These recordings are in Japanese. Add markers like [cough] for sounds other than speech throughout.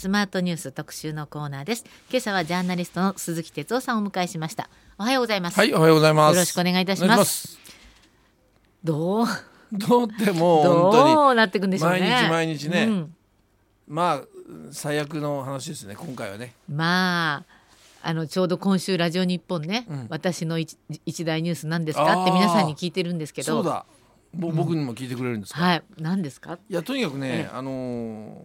スマートニュース特集のコーナーです。今朝はジャーナリストの鈴木哲夫さんをお迎えしました。おはようございます。はいおはようございます。よろしくお願いいたします。どう？どうでも本当にどうなっていくんでしょうね。毎日毎日ね。うん。まあ最悪の話ですね今回はね。まああのちょうど今週ラジオ日本ね、うん。私の一一大ニュースなんですかって皆さんに聞いてるんですけど。そうだぼ僕にも聞いてくれるんですか、はい。何ですか？いやとにかくねえ、あの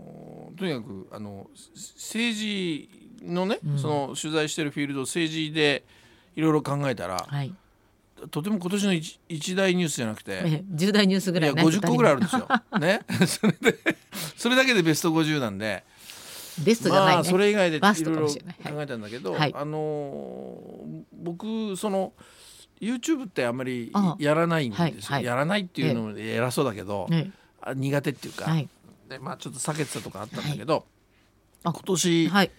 ーとにかくあの政治のね、うん。その取材してるフィールド政治でいろいろ考えたら、はい。とても今年の一一大ニュースじゃなくて、え重大ニュースぐいやらいね50個ぐらいあるんですよ。[laughs] ね、[laughs] それでそれだけでベスト50なんで、ベストじゃないね、まあそれ以外でいろいろ考えたんだけど、はい。あのー僕その YouTube ってあんまりあやらないんですよ、はいはい。やらないっていうのも偉そうだけど、苦手っていうか、はい。でまあちょっと避けてたとかあったんだけど、あ今年、はい。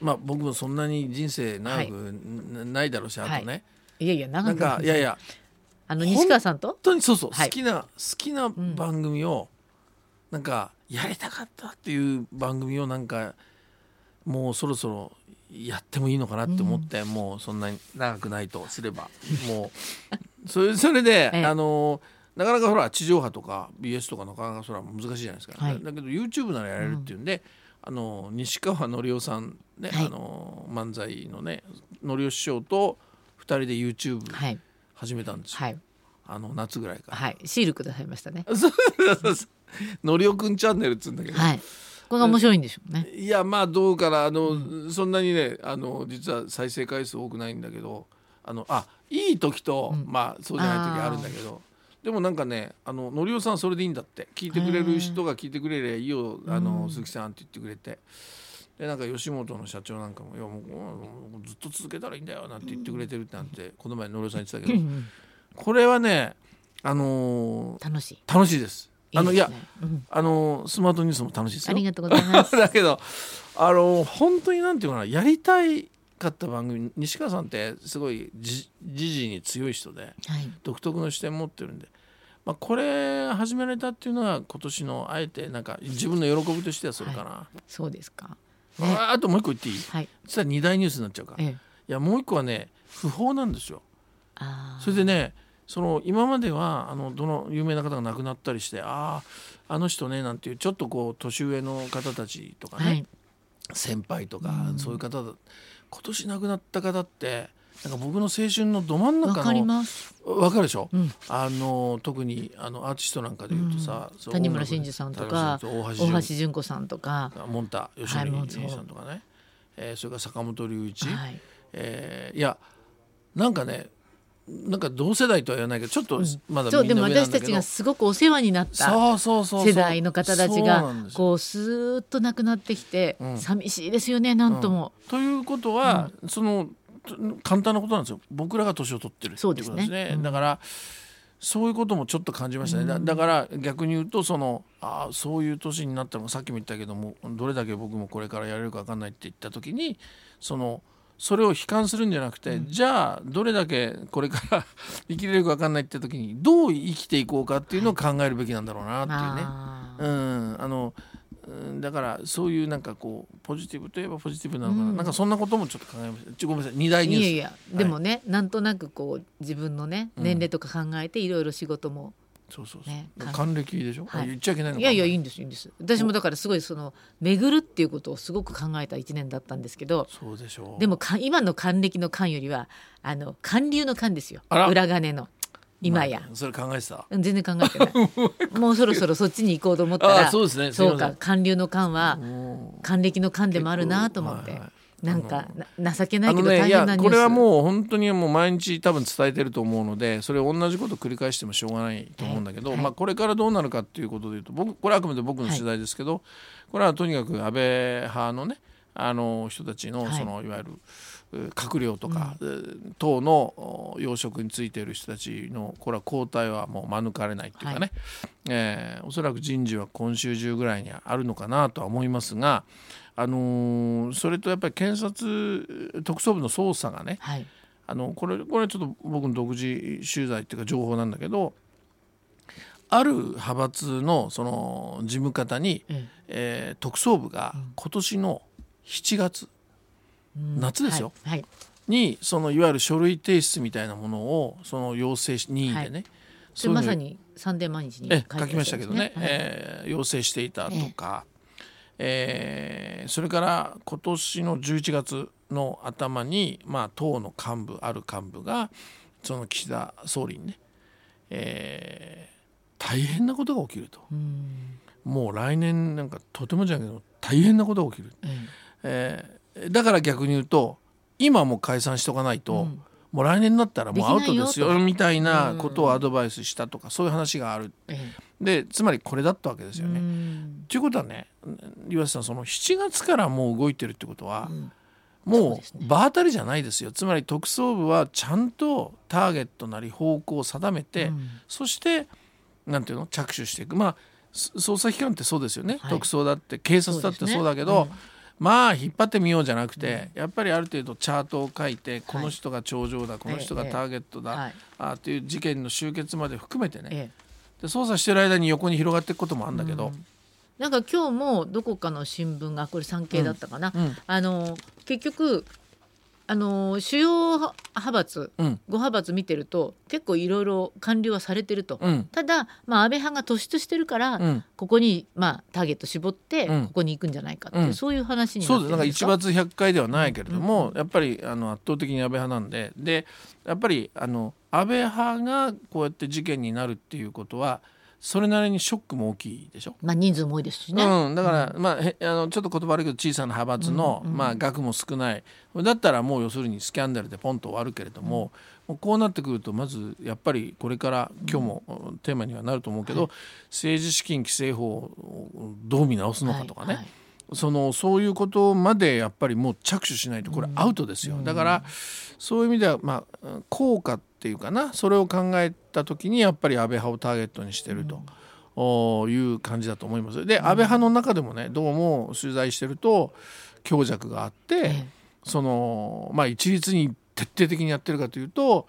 まあ僕もそんなに人生長くなないだろうし、あとね、いやいや長なんくかいやいや。あの西川さんと？本当にそうそう、はい。好きな好きな番組を、なんかやりたかったっていう番組をなんかもうそろそろやってもいいのかなって思って、もうそんなに長くないとすれば。もうそれそれで、[laughs] ええ。あのなかなかほら地上波とか BS とかなかなかそれは難しいじゃないですか、はい。だだけど YouTube ならやれるっていうんで、あの西川のりおさんね、はい。あの漫才のねのりお師匠と2人で YouTube はい。始めたんですよ、はい。あの夏ぐらいから。はい。シールくださいましたね。[laughs] のりおくんチャンネルっつうんだけど、はいこれが面白いんでしょうね。い、やまあどうかなあの、そんなにねあの実は再生回数多くないんだけどあのあいい時と、うん。まあそうじゃない時あるんだけどでもなんかねあののりおさんそれでいいんだって。聞いてくれる人が聞いてくれりゃいいよあの、うん。鈴木さんって言ってくれて。でなんか吉本の社長なんかも「いやもうずっと続けたらいいんだよ」なんて言ってくれてるってなんてこの前のりおさん言ってたけど、うん。これはねあのー楽しい。楽しいです。あのいやあのスマートニュースも楽しいですよ。ありがとうございます。[laughs] だけどあの本当になんていうかなやりたいかった番組西川さんってすごいじ時事に強い人ではい。独特の視点持ってるんで、まあ、これ始められたっていうのは今年のあえてなんか自分の喜びとしてはそれかな、そうですか。ねああともう一個言っていい？はい。実は二大ニュースになっちゃうから。いえ。えやもう一個はね不法なんですよ。それでねその今まではあのどの有名な方が亡くなったりしてあああの人ねなんていうちょっとこう年上の方たちとかね、はい。先輩とか、うん。そういう方だ今年亡くなった方ってなんか僕の青春のど真ん中わかりのます。わかるでしょ、うん。あの特にあのアーティストなんかで言うとさ、そう谷村新司さんとか大橋純子さんとか。純モンタ吉野さんとかね、えーそれから坂本龍一、はい。えーいやなんかねなんか同世代とは言わないけどちょっとまだそうでも私たちがすごくお世話になった世代の方たちがこうスーッと亡くなってきてうん。寂しいですよねなんとも。ということは、そのと簡単なことなんですよ。僕らが年を取ってるってことですね。そうですね。うん。だからそういうこともちょっと感じましたね、だだから逆に言うとそのああそういう年になったのもさっきも言ったけどもどれだけ僕もこれからやれるか分かんないって言った時にそのそれを悲観するんじゃなくて、じゃあどれだけこれから [laughs] 生きれるか分かんないって時にどう生きていこうかっていうのを考えるべきなんだろうなっていうね。うん、あの、うん、だからそういうなんかこうポジティブといえばポジティブなのかな、うん。なんかそんなこともちょっと考えました。ごめんなさい。二大ニュース。いやいやでもねなんとなくこう自分のねうん。年齢とか考えていろいろ仕事もそうそうそう、ね還暦でしょ、はい。言っちゃいけないのか。いやいやいいんですいいんです。私もだからすごいその巡るっていうことをすごく考えた一年だったんですけどそうでしょう。でもか今の還暦の還よりはあの還流の還ですよ。裏金の。今や、まあそれ考えてた？全然考えてない。[laughs] もうそろそろそっちに行こうと思ったらあそうですね。そうか還流の還は還暦の還でもあるなと思って、はいはいなんかな情けないけど大変なニュース。これはもう本当にもう毎日多分伝えてると思うのでそれ同じこと繰り返してもしょうがないと思うんだけど、はいはい。まあ、これからどうなるかっていうことでいうと僕これはあくまで僕の取材ですけど、これはとにかく安倍派のねあの人たちのはい。そのいわゆるう閣僚とか、う党のお要職についている人たちのこれは交代はもう免れないっていうかね、えーおそらく人事は今週中ぐらいにあるのかなとは思いますが、あのーそれとやっぱり検察特捜部の捜査がねはい。あのこれこれはちょっと僕の独自取材っていうか情報なんだけどある派閥のその事務方に、ええ。ー特捜部が今年の7月うん。夏ですよ。はい、はい。にそのいわゆる書類提出みたいなものをその要請し任意でね、はい。そまさにサンデー毎日にえ書いてらっしゃる書きましたけどね、はい。えー要請していたとか、えーそれから今年の11月の頭に、まあ、党の幹部ある幹部がその岸田総理にね、えー大変なことが起きると。うん。もう来年なんかとてもじゃないけど大変なことが起きる、ええーだから逆に言うと今もう解散しておかないと、うんもう来年になったらもうアウトですよみたいなことをアドバイスしたとか、そういう話がある。えでつまりこれだったわけですえよね。うん。ということはね岩瀬さんその7月からもう動いてるってことは、もう場当たりじゃないですよ。つまり特捜部はちゃんとターゲットなり方向を定めて、うん。そしてなんていうの着手していく。まあす捜査機関ってそうですよね、はい。特捜だって警察だってそうだけど、うんまあ引っ張ってみようじゃなくて、やっぱりある程度チャートを書いてこの人が頂上だ、この人がターゲットだ、はい。あっていう事件の終結まで含めてね、ええ。で捜査してる間に横に広がっていくこともあるんだけど、うん。なんか今日もどこかの新聞がこれ産経だったかな、うん。あの結局あの主要派閥うん。5派閥見てると結構いろいろ完了はされてると、うん。ただ、まあ、安倍派が突出してるから、うん。ここに、まあ、ターゲット絞ってうん。ここに行くんじゃないかってそういう話になってそうですなんか？るんです。か一罰百回ではないけれども、うん。やっぱりあの圧倒的に安倍派なんで。でやっぱりあの安倍派がこうやって事件になるっていうことはそれなりにショックも大きいでしょ？まあ、人数も多いですしね。うん、だから、まあへあのちょっと言葉悪いけど小さな派閥の、うんうんまあ、額も少ない。だったらもう要するにスキャンダルでポンと終わるけれども,、もうこうなってくるとまずやっぱりこれから今日もうん。テーマにはなると思うけど、政治資金規正法をどう見直すのかとかね、はいはいそのそういうことまでやっぱりもう着手しないとこれアウトですよ、だからそういう意味ではまあ効果っていうかな。それを考えた時にやっぱり安倍派をターゲットにしてると。おいう感じだと思います。で安倍派の中でもねどうも取材してると強弱があって、ええ。そのまあ一律に徹底的にやってるかというと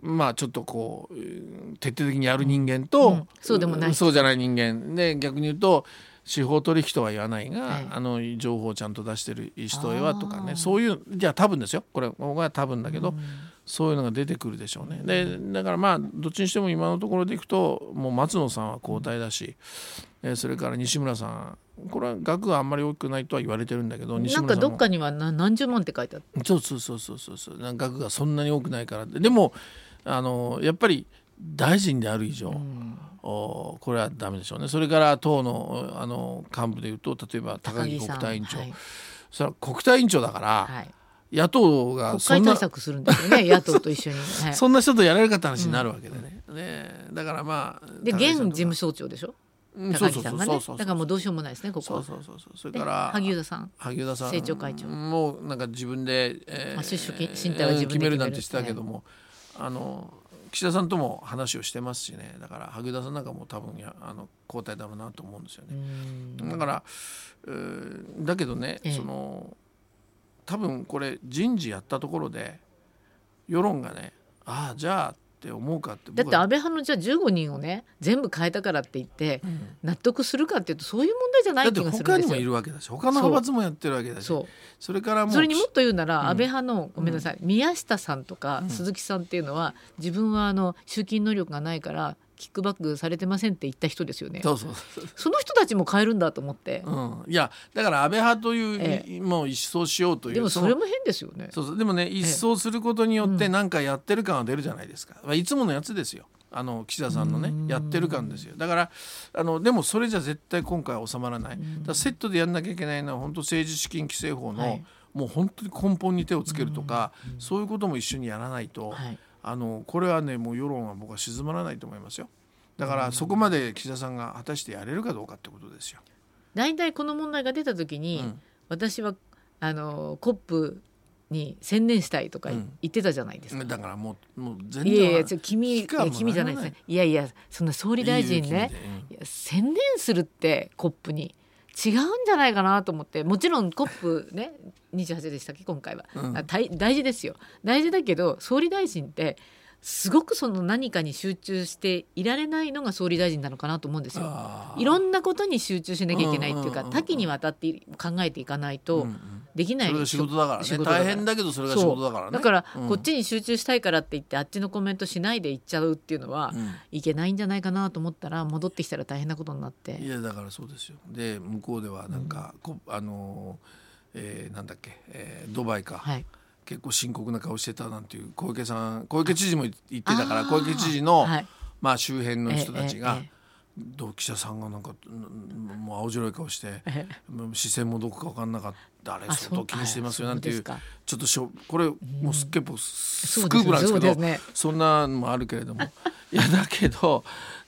まあちょっとこううん徹底的にやる人間と、うん。そうでもない。そうじゃない人間。で逆に言うと司法取引とは言わないが、ええあの情報をちゃんと出してる人へはとかねそういうじゃあ多分ですよ。これ僕は多分だけど、そういうのが出てくるでしょうね。でだからまあどっちにしても今のところでいくともう松野さんは交代だし、えーそれから西村さんこれは額があんまり大きくないとは言われてるんだけど西なんかどっかにはな何十万って書いてあった。そうそうそうそうそう。そう額がそんなに多くないからででもあのやっぱり大臣である以上、うん。おこれはダメでしょうね。それから党のあの幹部でいうと例えば高木国対委員長、はい。それは国対委員長だから、はい。野党が国そんな会対策するんですよね。[laughs] 野党と一緒に。はい。そんな人とやれるかって話になるわけでね,、ねだからまあで現事務総長でしょ？うん高木さんがね。だからもうどうしようもないですねここは。そうそうそうそれでから萩生田さん？萩生田さん。政調会長。もうなんか自分で、えまあ出所進退は自分で決めるなんてしてたけども、あの岸田さんとも話をしてますしね。だから萩生田さんなんかも多分やあの交代だろうなと思うんですようね。ん。だから、えーだけどね、ええ。その多分これ人事やったところで世論がねああじゃあって思うかってだって安倍派のじゃあ15人をね全部変えたからって言ってうん。納得するかっていうとそういう問題じゃなだってい気がする他にもいんですよ。るわけだし他の派閥もやってるわけだしそう。それからもうそれにもっと言うなら、うん。安倍派のごめんなさい、宮下さんとかうん。鈴木さんっていうのは自分はあの集金能力がないからキックバックされてませんって言った人ですよね。そうそう。その人たちも変えるんだと思って、うん、いやだから安倍派という、えもう一掃しようというでもそのれも変ですよね。そうそう。でもね一掃することによって何かやってる感は出るじゃないですか、まあいつものやつですよ。あの岸田さんのねうん。やってる感ですよ。だからあのでもそれじゃ絶対今回は収まらない、だセットでやんなきゃいけないのは本当政治資金規正法の、はい。もう本当に根本に手をつけるとか、そういうことも一緒にやらないと、はいあのこれはねもう世論は僕は静まらないと思いますよ。だからそこまで岸田さんが果たしてやれるかどうかってことですよ。大体この問題が出た時に、うん。私はあのコップに専念したいとかうん。言ってたじゃないですか。だからもうもう全いやいや君君じゃないです。ねい。やいやそんな総理大臣ね。いいよいや専念するってコップに違うんじゃないかなと思って。もちろんコップね28でしたっけ？今回は、うん。大事ですよ。大事だけど総理大臣ってすごくその何かに集中していられないのが総理大臣なのかなと思うんですよ。いろんなことに集中しなきゃいけないっていうか、うんうんうんうん。多岐にわたって考えていかないとうんうん。できない、それが仕事だからね。大変だけどそれが仕事だからね。だから、うん。こっちに集中したいからって言ってあっちのコメントしないで行っちゃうっていうのは、うん。いけないんじゃないかなと思ったら戻ってきたら大変なことになって。いやだからそうですよ。で向こうではなんか、こあのーえーなんだっけ、えードバイか、はい結構深刻な顔してたなんていう小池さん小池知事も言ってたから小池知事の、はい。まあ、周辺の人たちが、同記者さんがなんかうんもう青白い顔して視線もどこか分かんなかったあれあ相当気にしてますよなんていうちょっとしょこれもうす結構スクープなんですけどそんなのもあるけれども。いやだけど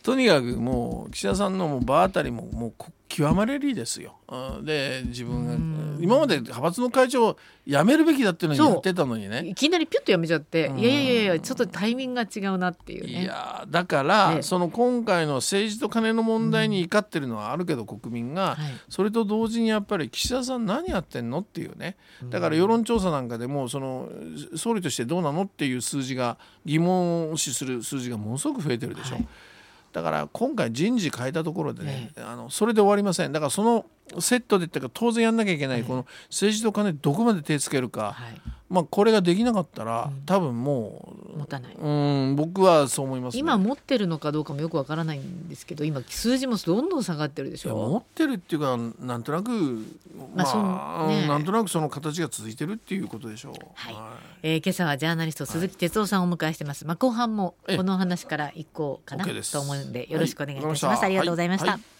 とにかくもう岸田さんのもう場当たりももうこ極まれりですよ。うん。で自分が今まで派閥の会長を辞めるべきだっていうのにやってたのにね。いきなりピュッとやめちゃって、うん。いやいやいやちょっとタイミングが違うなっていうね。いやだから、ね。その今回の政治と金の問題に怒ってるのはあるけど国民が、はい。それと同時にやっぱり岸田さん何やってんのっていうね。だから世論調査なんかでもその総理としてどうなのっていう数字が疑問を視する数字がものすごく増えてるでしょ。はいだから今回人事変えたところでねえ、あのそれで終わりません。だからそのセットでっていうか当然やんなきゃいけない、この政治と金どこまで手つけるか、はい。まあ、これができなかったら、多分も持たない。ううん僕はそう思います、ね、今持ってるのかどうかもよくわからないんですけど今数字もどんどん下がってるでしいや持ょってるっていうかなんとなくまあ、まあね。うんなんとなくその形が続いてるっていうことでしょう。はい。えー今朝はジャーナリスト鈴木哲夫さんをお迎えしてます、まあ、後半もええこの話から一個かなと思うんでよろしくお願いいたします、ありがとうございました、はい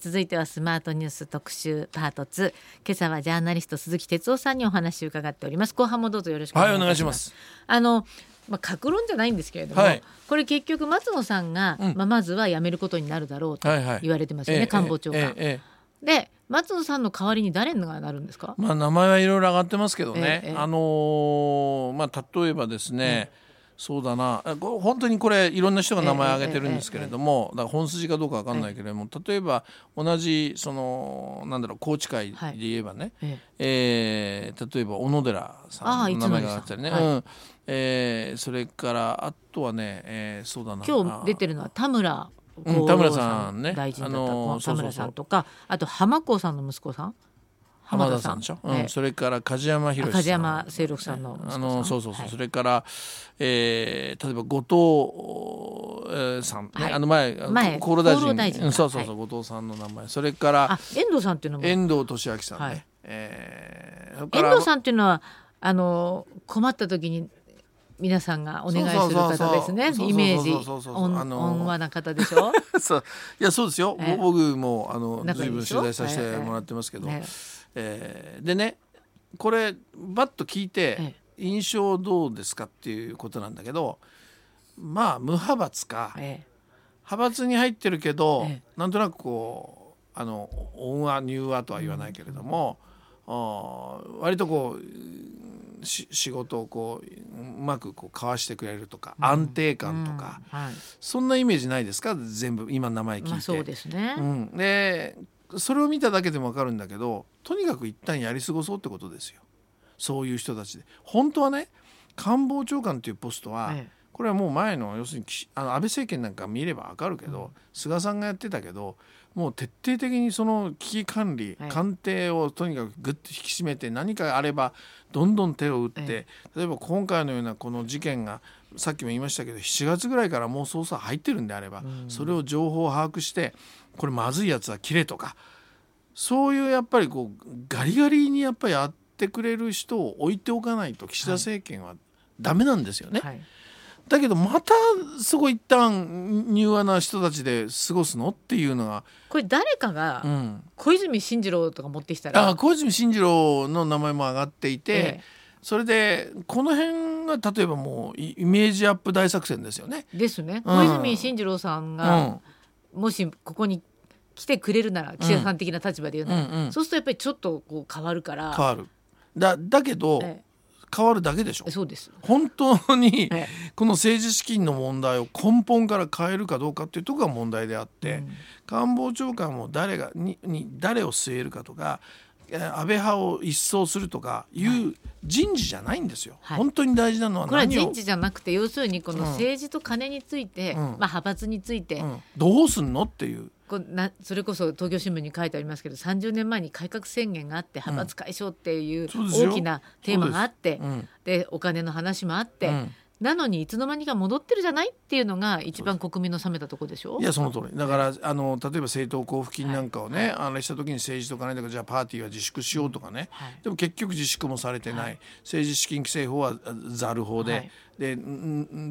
続いてはスマートニュース特集パート2今朝はジャーナリスト鈴木哲夫さんにお話を伺っております。後半もどうぞよろしくお願いしま願いします。す。あのまあ、格論じゃないんですけれども、はいこれ結局松野さんが、うんまあ、まずは辞めることになるだろうとはいはい。言われてますよね、ええ官房長官。ええええ。で松野さんの代わりに誰がなるんですか、まあ名前はいろいろ上がってますけどね、ええあのーまあ例えばですね、そうだな。本当にこれいろんな人が名前挙げてるんですけれども、だから本筋かどうかわかんないけれども、例えば同じそのなんだろう宏池会で言えばね、ええ。ー例えば小野寺さああんの名前が挙がったりね、うん。えーそれからあとはね、えーそうだな。今日出てるのは田村うん田村さんね。大臣だったあのー田村さんとかあと浜子さんの息子さん浜田さん。でしょ、うん。ええ。それから梶山博さん。梶山清六さんのあのそうそうそう、はいそれから、えー例えば後藤、えーさん、あの前前厚労大臣。そうそうそう、は後藤さんの名前。それからあ遠藤さんっていうのも。遠藤利明さんね、はい。えー遠藤さんっていうのはあの困った時に皆さんがお願いする方ですね。イメージ。温和な方でしょ？[laughs] そう。いやそうですよ、ええ。僕もあの随分取材させてもらってますけど、ねえーでねこれバッと聞いてえ印象どうですかっていうことなんだけどまあ無派閥か。え派閥に入ってるけど、えなんとなくこうあの恩和柔和とは言わないけれども、あー割とこうし仕事をこううまくこう交わしてくれるとか、安定え感とか、うん。はい。そんなイメージないですか？全部今名前聞いて。まあそうですね、うん、でそれを見ただけでも分かるんだけどとにかく一旦やり過ごそうってことですよ。そういう人たちで。本当はね官房長官っていうポストは、ええ。これはもう前の要するに岸あの安倍政権なんか見れば分かるけど、菅さんがやってたけどもう徹底的にその危機管理、はい官邸をとにかくぐっと引き締めて何かあればどんどん手を打って、え。例えば今回のようなこの事件がさっきも言いましたけど7月ぐらいからもう捜査入ってるんであれば、それを情報を把握してこれまずいやつは切れとかそういうやっぱりこうガリガリにやっぱりやってくれる人を置いておかないと岸田政権はダメなんですよね。はい。だけどまたそこ一旦柔和な人たちで過ごすのっていうのが、これ誰かがうん、小泉進次郎とか持ってきたら、あ小泉進次郎の名前も上がっていて、ええ。それでこの辺が例えばもうイイメージアップ大作戦ですよね。ですね。うん。小泉進次郎さんうが、ん。もしここに来てくれるなら岸田さん的な立場で言うなら、うんうん。そうするとやっぱりちょっとこう変わるから。変わる。だだけど、え変わるだけでしょ。えそうです、本当にえこの政治資金の問題を根本から変えるかどうかっていうところが問題であって、うん。官房長官も誰がにに誰を据えるかとかえー安倍派を一掃するとかいう人事じゃないんですよ。はい。本当に大事なのはこれは人事じゃなくて要するにこのうん。政治と金について、うん。まあ、派閥について、うん。どうすんのっていう。こうなそれこそ東京新聞に書いてありますけど30年前に改革宣言があって派閥解消っていう大きなテーマがあってうん。でお金の話もあって、うんなのにいつの間にか戻ってるじゃないっていうのが一番国民の冷めたところでしょ？いやその通り。だからあの例えば政党交付金なんかをね、あれした時に政治とかねだからじゃあパーティーは自粛しようとかね、はい。でも結局自粛もされてない、はい。政治資金規正法はあざる法で、はい。で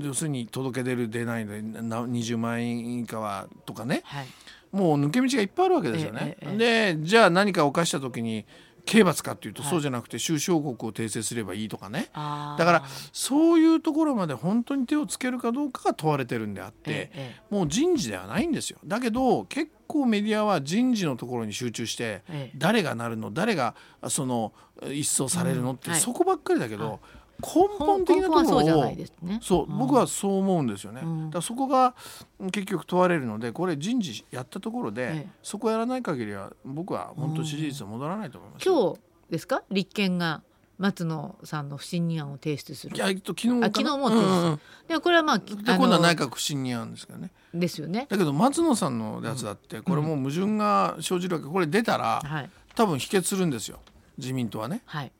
要するに届け出る出ないでな20万円以下はとかね。はい。もう抜け道がいっぱいあるわけですよね。えええ。でじゃあ何か犯した時に刑罰かっていうと、はい。そうじゃなくて収支報告を訂正すればいいとかね。だからそういうところまで本当に手をつけるかどうかが問われてるんであって、ええもう人事ではないんですよ。だけど結構メディアは人事のところに集中して、ええ。誰がなるの誰がその一掃されるのって、そこばっかりだけど、はい根本的なとこ根本はそうじゃろをないですね。そう、うん。僕はそう思うんですよね、うん。だそこが結局問われるのでこれ人事やったところで、ええ。そこやらない限りは僕は本当支持率は戻らないと思います、今日ですか？立憲が松野さんの不信任案を提出する。いやえっと昨日昨日も提出うんうんでこれはまあで今度は内閣不信任案ですからね。ですよね。だけど松野さんのやつだってこれもう矛盾が生じるわけ。これ出たらはい。多分否決するんですよ。自民党はね。はい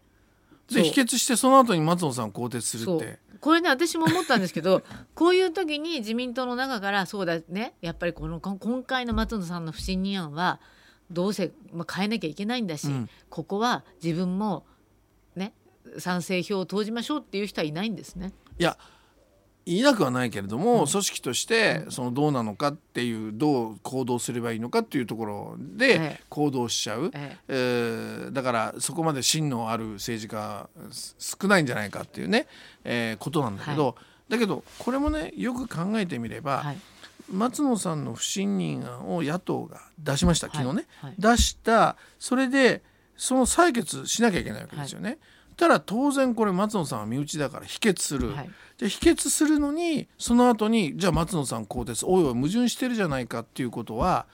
で否決してその後に松野さんを更迭するって。これね私も思ったんですけど [laughs] こういう時に自民党の中からそうだね。やっぱりこのこ今回の松野さんの不信任案はどうせ、まあ、変えなきゃいけないんだし、うん。ここは自分もね賛成票を投じましょうっていう人はいないんですね。いや言いなくはないけれども、組織としてそのどうなのかっていうどう行動すればいいのかっていうところえでえ行動しちゃう、ええ。ーだからそこまで芯のある政治家す少ないんじゃないかっていうね、えーことなんだけど、だけどこれもねよく考えてみれば、はい。松野さんの不信任案を野党が出しました。昨日ね、はい。はい。出した。それでその採決しなきゃいけないわけですよね。たら当然これ松野さんは身内だから否決する、はい。で否決するのにその後にじゃあ松野さん更迭おいおい矛盾してるじゃないかっていうことは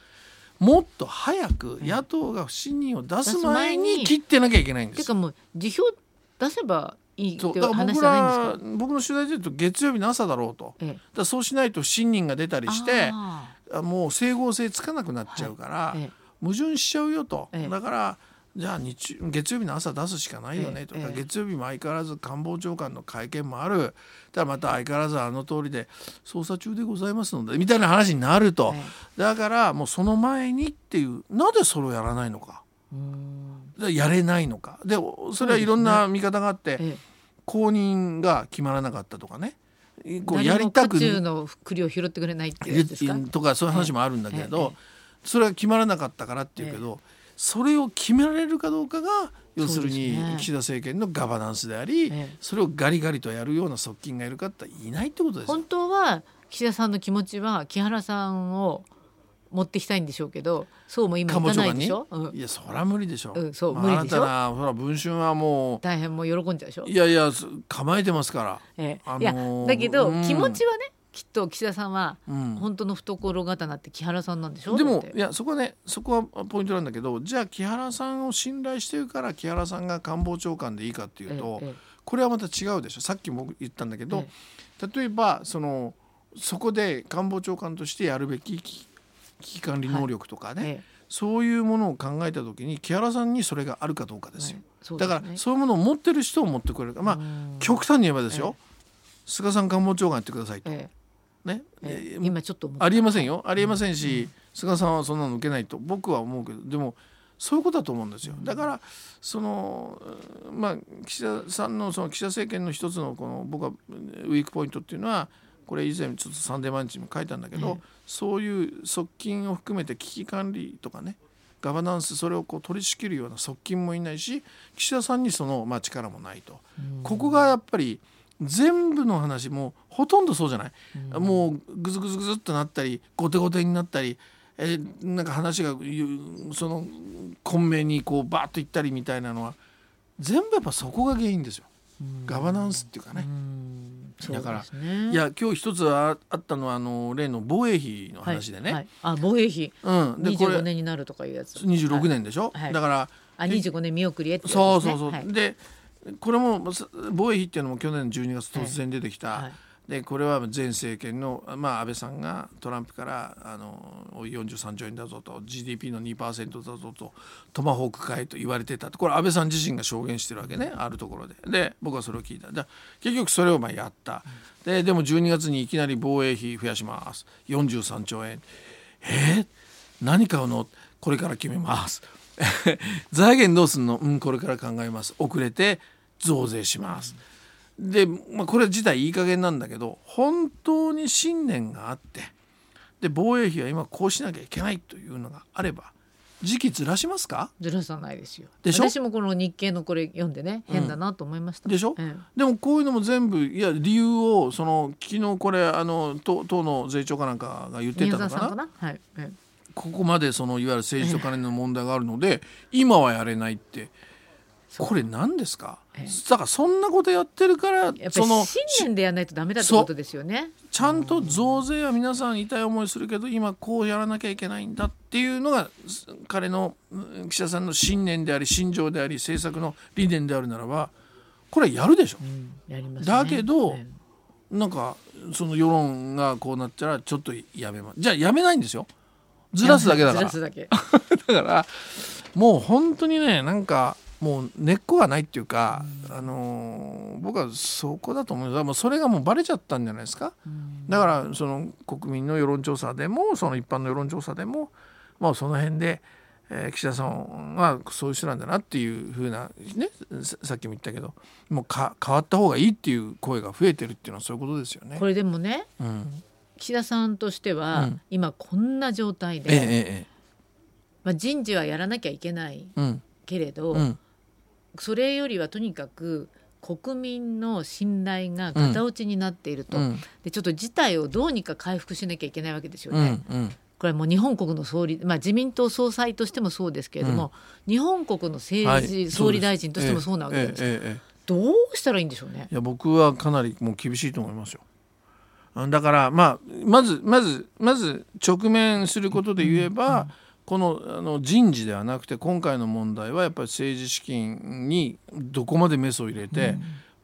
もっと早く野党が不信任を出す前にに切ってなきゃいけないんです。ていうかもう辞表出せばいいって話じゃないんですか？ら僕の取材で言うと月曜日の朝だろうと。ええ。らそうしないと不信任が出たりしてもう整合性つかなくなっちゃうから、ーええ。矛盾しちゃうよと、ええ。だからじゃあ日月曜日の朝出すしかないよねとか、ええ。月曜日も相変わらず官房長官の会見もある。ただまた相変わらずあの通りで捜査中でございますのでみたいな話になると、えだからもうその前にっていうなぜそれをやらないのか。やれないのか。でそれはいろんな見方があって、ええ。公認が決まらなかったとかね。こうやりたくの栗を拾ってくれない。とかそういう話もあるんだけれど、それは決まらなかったからっていうけど、それを決められるかどうかが要するに岸田政権のガバナンスであり、ええ。それをガリガリとやるような側近がいるかっていないってことですよ。本。当は岸田さんの気持ちは木原さんを持ってきたいんでしょうけどそうも今いかないでしょ、うん。いやそりゃ無理でしょ。うんそうまあ無理でしょ？あなたなほら文春はも大変もう喜んじゃうでしょ？ういやいやす構えてますから。ええ。あのーいやだけど、うん。気持ちはねきっと岸田さんはうん。本当の懐刀って木原さんなんでしょ？でもだって。いやそこはねそこはポイントなんだけどじゃあ木原さんを信頼してるから木原さんが官房長官でいいかっていうと、えええこれはまた違うでしょ？さっきも言ったんだけどえ、例えばそのそこで官房長官としてやるべき危機管理能力とかね、ええそういうものを考えた時に木原さんにそれがあるかどうかですよ。えそうですね。だからそういうものを持ってる人を持ってくれる。かまあうん。極端に言えばですよ、菅さん官房長官やってくださいと、えね、今ちょっとありえませんよ。ありえませんし、菅さんはそんなの受けないと僕は思うけどでもそういうことだと思うんですよ。だからそのうんまあ岸田さんのその岸田政権の一つのこの僕はウィークポイントっていうのはこれ以前ちょっとサンデー毎日にも書いたんだけど、えそういう側近を含めて危機管理とかねガバナンスそれをこう取り仕切るような側近もいないし岸田さんにその、まあ、力もないと、ここがやっぱり全部の話もうほとんどそうじゃない、もうグズグズグズっとなったり後手後手になったり、えーなんか話がゆその混迷にこうバーッといったりみたいなのは全部やっぱそこが原因ですよ、ガバナンスっていうかね。うん。だからね。いや今日一つああったのはあの例の防衛費の話でね、はいはい。あ防衛費。うん、でこれ25年になるとかいうやつ。26年でしょ、はいだからあ25年見送りそうそうそう、はい。でこれもさ防衛費っていうのも去年の12月突然出てきた、はい。でこれは前政権の、まあ、安倍さんがトランプからあの43兆円だぞと GDP の2%だぞとトマホーク会と言われてたと。これ安倍さん自身が証言してるわけねあるところで。で僕はそれを聞いた。で結局それをまあやった。ででも12月にいきなり防衛費増やします。43兆円えー、何買うの？これから決めます [laughs] 財源どうすんの？うんこれから考えます。遅れて増税します、で、まあ、これ自体いい加減なんだけど本当に信念があってで防衛費は今こうしなきゃいけないというのがあれば時期ずらしますか？ずらさないですよ。でしょ？私もこの日経のこれ読んでね変だなと思いました、でしょ？えでもこういうのも全部いや理由をその昨日これあの党党の税調かなんかが言ってたのかな？沢さんかな？はい、ええここまでそのいわゆる政治と金の問題があるので今はやれないって。これ何ですか？ええ。だからそんなことやってるからそのり信念でやらないとダメだってことですよね。ちゃんと増税は皆さん痛い思いするけど今こうやらなきゃいけないんだっていうのがす彼のうん岸田さんの信念であり信条であり政策の理念であるならばこれやるでしょ。うんやりますね。だけどえなんかその世論がこうなったらちょっとやめます。じゃあやめないんですよ。えずらすだけだからずらすだけ。[laughs] だからもう本当にねなんかもう根っこがないっていうか、あのー僕はそこだと思うだからもうそれがもうバレちゃったんじゃないですか？うんだからその国民の世論調査でもその一般の世論調査でももうその辺で、えー岸田さんはそういう人なんだなっていうふうなねささっきも言ったけどもうか変わった方がいいっていう声が増えてるっていうのはそういうことですよねこ。れでもねうん、岸田さんとしては、うん。今こんな状態で、えええまあ、人事はやらなきゃいけないけれど、うん。それよりはとにかく国民の信頼がガタ落ちになっていると、うん。でちょっと事態をどうにか回復しなきゃいけないわけですようね。これはもう日本国の総理、まあ、自民党総裁としてもそうですけれども、日本国の政治、はい。総理大臣としてもそうなわけですどうしたらいいんでしょうね。いや僕はかなりもう厳しいと思いますよ。あだからまあまずまずまず直面することで言えば、このあの人事ではなくて今回の問題はやっぱり政治資金にどこまでメスを入れて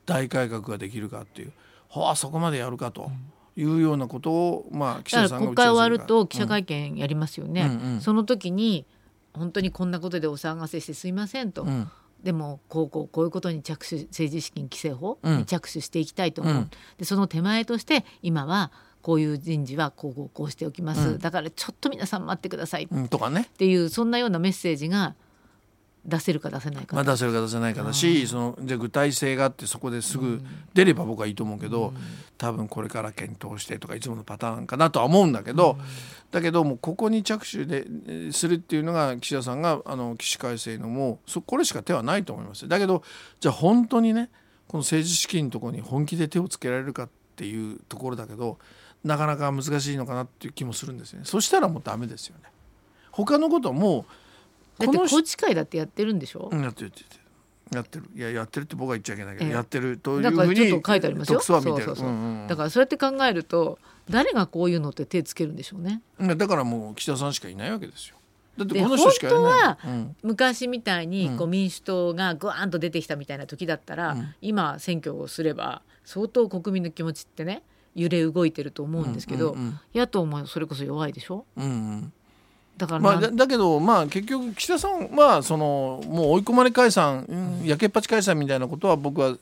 大改革ができるかっていう、はあそこまでやるかというようなことをまあ岸だ田さん国会終わると記者うん会見やりますよね、うんうん。その時に本当にこんなことでお騒がせしてすいませんと、うんでもこうこうこういうことに着手政治資金規正法うん。に着手していきたいと思う、うん。でその手前として今はこういう人事はこうこうこうしておきます、うん。だからちょっと皆さん待ってください。とかね。ていうそんなようなメッセージが出せるか出せないか、まあ、出せるか出せないかだしそのじゃあ具体性があってそこですぐ出れば僕はいいと思うけど、多分これから検討してとかいつものパターンかなとは思うんだけど、だけどもうここに着手でえーするっていうのが岸田さんがあの起死回生のもうそこれしか手はないと思います。だけどじゃあ本当にねこの政治資金のところに本気で手をつけられるかっていうところだけどなかなか難しいのかなっていう気もするんですよね。そしたらもうダメですよね。他のことはもうだって宏池会だってやってるんでしょ、うんやってるやってる。やってる。いややってるって僕は言っちゃいけないけど、ええ。やってるというだからふうにちょっと書いてありますよ。そうそうそう。うんうんだからそうやって考えると誰がこういうのって手つけるんでしょうね。だからもう岸田さんしかいないわけですよ。だってでこの人しかやらない。本うん。昔みたいにこううん民主党がグワーンと出てきたみたいな時だったら、うん。今選挙をすれば相当国民の気持ちってね揺れ動いてると思うんですけど、うんうん。野党もそれこそ弱いでしょ？うんうんだからなまあ、だだけどまあ結局岸田さんはそのもう追い込まれ解散、うん。やけっぱち解散みたいなことは僕は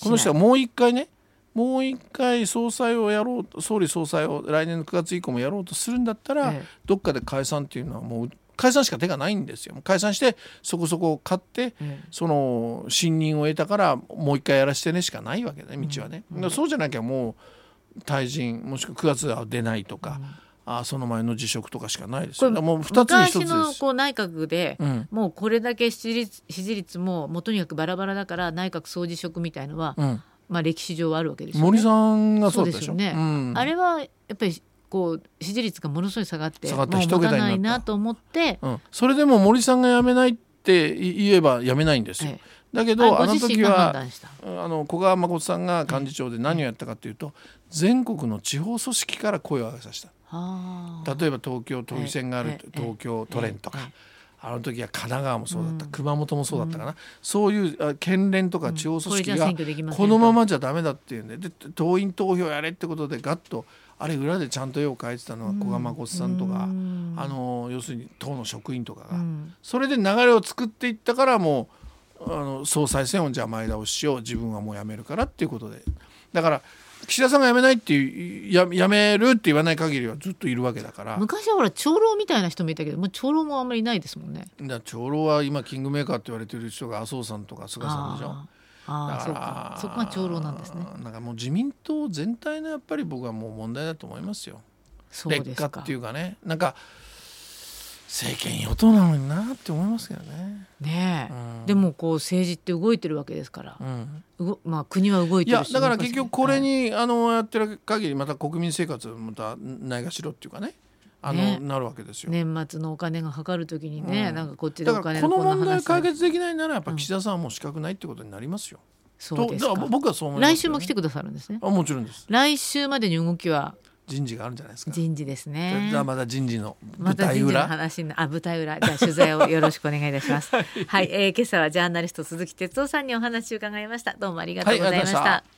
この人はもう一回ねもう一回総裁をやろうと総理総裁を来年の9月以降もやろうとするんだったら、ええ。どっかで解散っていうのはもう解散しか手がないんですよ。解散してそこそこ勝ってえその信任を得たからもう一回やらせてねしかないわけね道はね、だからそうじゃなきゃもう退陣もしくは9月は出ないとか、あその前の辞職とかしかないですよ。これだからもう2つに1つ昔。のこう内閣で、うん。もうこれだけ支持率支持率ももうとにかくバラバラだから内閣総辞職みたいのは、うん。まあ歴史上はあるわけですよね。森さんがそうでね。うん。あれはやっぱりこう支持率がものすごい下がって下がってもうないなと思って、うん、それでも森さんが辞めないって言えば辞めないんですよ。ええ。だけどあの時は。あの古川誠さんが幹事長で何をやったかというと全国の地方組織から声を上げさせた。はあ例えば東京都議選があるええ東京都連とかええ。あの時は神奈川もそうだった、熊本もそうだったかな、そういうあ県連とか地方組織がこのままじゃダメだっていうんで。で党員投票やれってことでガッとあれ裏でちゃんと絵を描いてたのは古賀誠さんとか、うん。あの要するに党の職員とかが、うん。それで流れを作っていったからもうあの総裁選をじゃあ前倒ししよう。自分はもう辞めるからっていうことで。だから岸田さんが辞めないっていうや辞めるって言わない限りはずっといるわけだから昔はほら長老みたいな人もいたけどもう長老もあんまりいないですもんね。だ長老は今キングメーカーって言われてる人が麻生さんとか菅さんでしょ。あーあーそうかそこが長老なんですね。なんかもう自民党全体のやっぱり僕はもう問題だと思いますよ。そうですか劣化っていうかねなんか政権与党なのになって思いますけどね。ねえ、うん。でもこう政治って動いてるわけですから。う、ん、まあ国は動いいてるし。やだから結局これはいに、あのやってる限りまた国民生活またないがしろっていうかね。あのね。なるわけですよ。年末のお金がかかるときにね、うん。なんかこっちでだお金この問題解決できないならやっぱ岸田さんはもう資格ないってことになりますよ。そうですか。僕はそう思いますよ。ね来週も来てくださるんですね。あもちろんです。来週までに動きは人事があるんじゃないですか。人事ですね。じゃあまた人事のま舞台裏。話にあ舞台裏。じゃあ取材をよろしくお願いいたします。はい、えー今朝はジャーナリスト鈴木哲夫さんにお話を伺いました。どうもありがとうございました,、はい